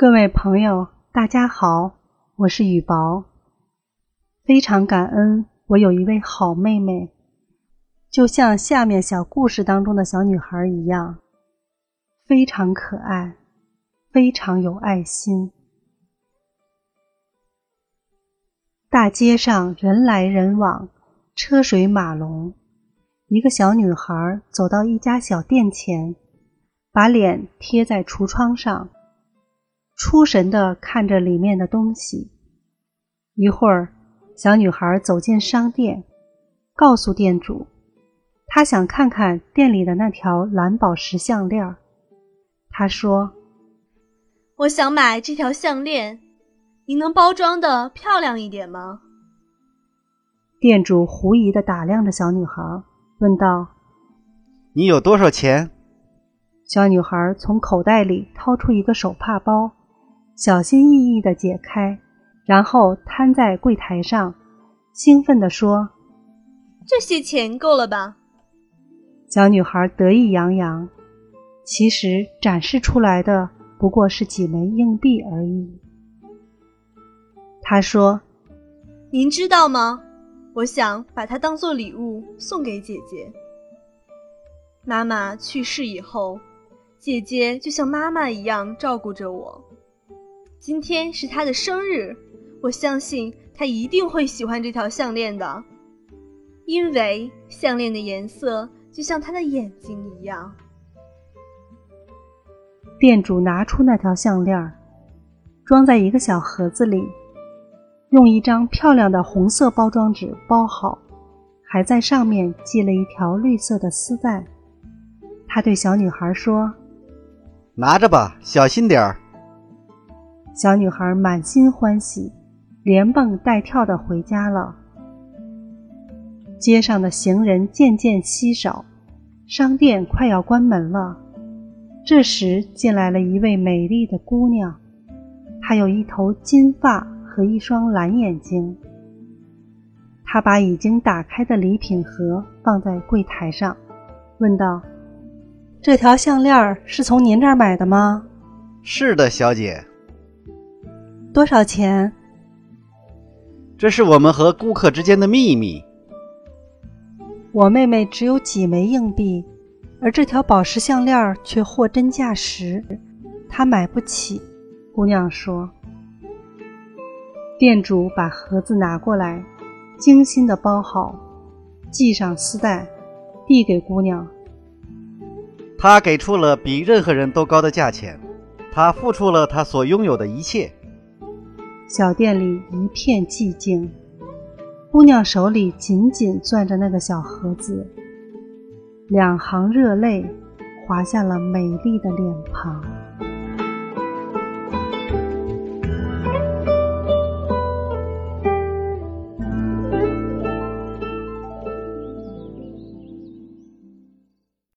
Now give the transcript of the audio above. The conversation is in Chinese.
各位朋友，大家好，我是雨薄。非常感恩，我有一位好妹妹，就像下面小故事当中的小女孩一样，非常可爱，非常有爱心。大街上人来人往，车水马龙。一个小女孩走到一家小店前，把脸贴在橱窗上。出神地看着里面的东西，一会儿，小女孩走进商店，告诉店主，她想看看店里的那条蓝宝石项链。她说：“我想买这条项链，您能包装的漂亮一点吗？”店主狐疑地打量着小女孩，问道：“你有多少钱？”小女孩从口袋里掏出一个手帕包。小心翼翼地解开，然后摊在柜台上，兴奋地说：“这些钱够了吧？”小女孩得意洋洋，其实展示出来的不过是几枚硬币而已。她说：“您知道吗？我想把它当做礼物送给姐姐。妈妈去世以后，姐姐就像妈妈一样照顾着我。”今天是他的生日，我相信他一定会喜欢这条项链的，因为项链的颜色就像他的眼睛一样。店主拿出那条项链，装在一个小盒子里，用一张漂亮的红色包装纸包好，还在上面系了一条绿色的丝带。他对小女孩说：“拿着吧，小心点儿。”小女孩满心欢喜，连蹦带跳的回家了。街上的行人渐渐稀少，商店快要关门了。这时进来了一位美丽的姑娘，她有一头金发和一双蓝眼睛。她把已经打开的礼品盒放在柜台上，问道：“这条项链是从您这儿买的吗？”“是的，小姐。”多少钱？这是我们和顾客之间的秘密。我妹妹只有几枚硬币，而这条宝石项链却货真价实，她买不起。姑娘说。店主把盒子拿过来，精心的包好，系上丝带，递给姑娘。他给出了比任何人都高的价钱，他付出了他所拥有的一切。小店里一片寂静，姑娘手里紧紧攥着那个小盒子，两行热泪滑下了美丽的脸庞。